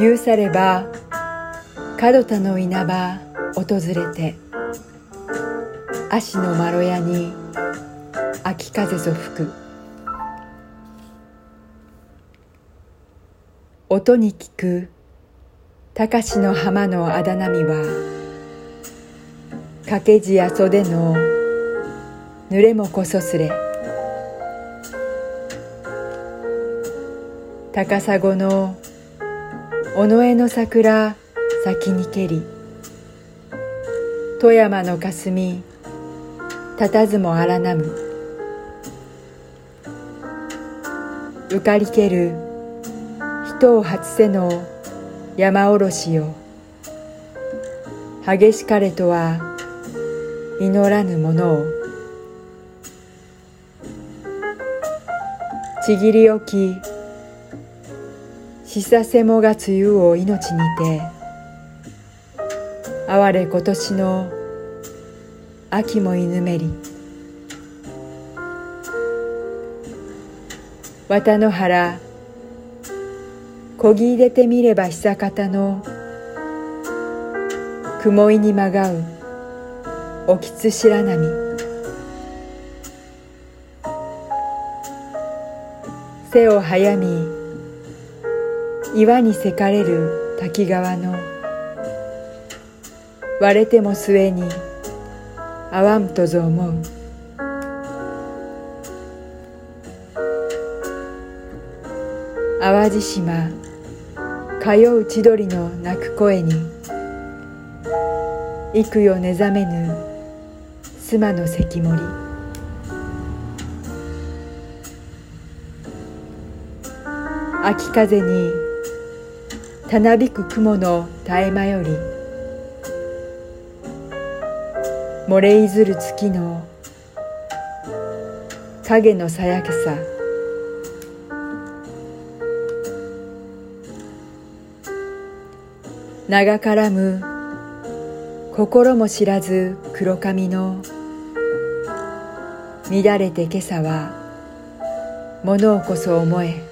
許されば門田の稲葉訪れて足のまろやに秋風ぞ吹く。音に聞く高しの浜のあだなみは掛け地や袖の濡れもこそすれ。高砂の尾上の桜先に蹴り。富山の霞佇も荒なむ浮かりける人を初せの山おろしよ。激しかれとは祈らぬものを。ちぎり置きしさせもが梅雨を命にて哀れ今年の秋も犬めり。綿の原こぎ入れてみれば久方の雲井にまがうおきつ白波。背を早み岩にせかれる滝川の割れても末にあわんとぞ思う。淡路島通う千鳥の鳴く声に幾夜目覚めぬ須磨の関森。秋風にたなびく雲の絶え間より漏れいずる月の影のさやけさ。長からむ心も知らず黒髪の乱れて今朝は物をこそ思え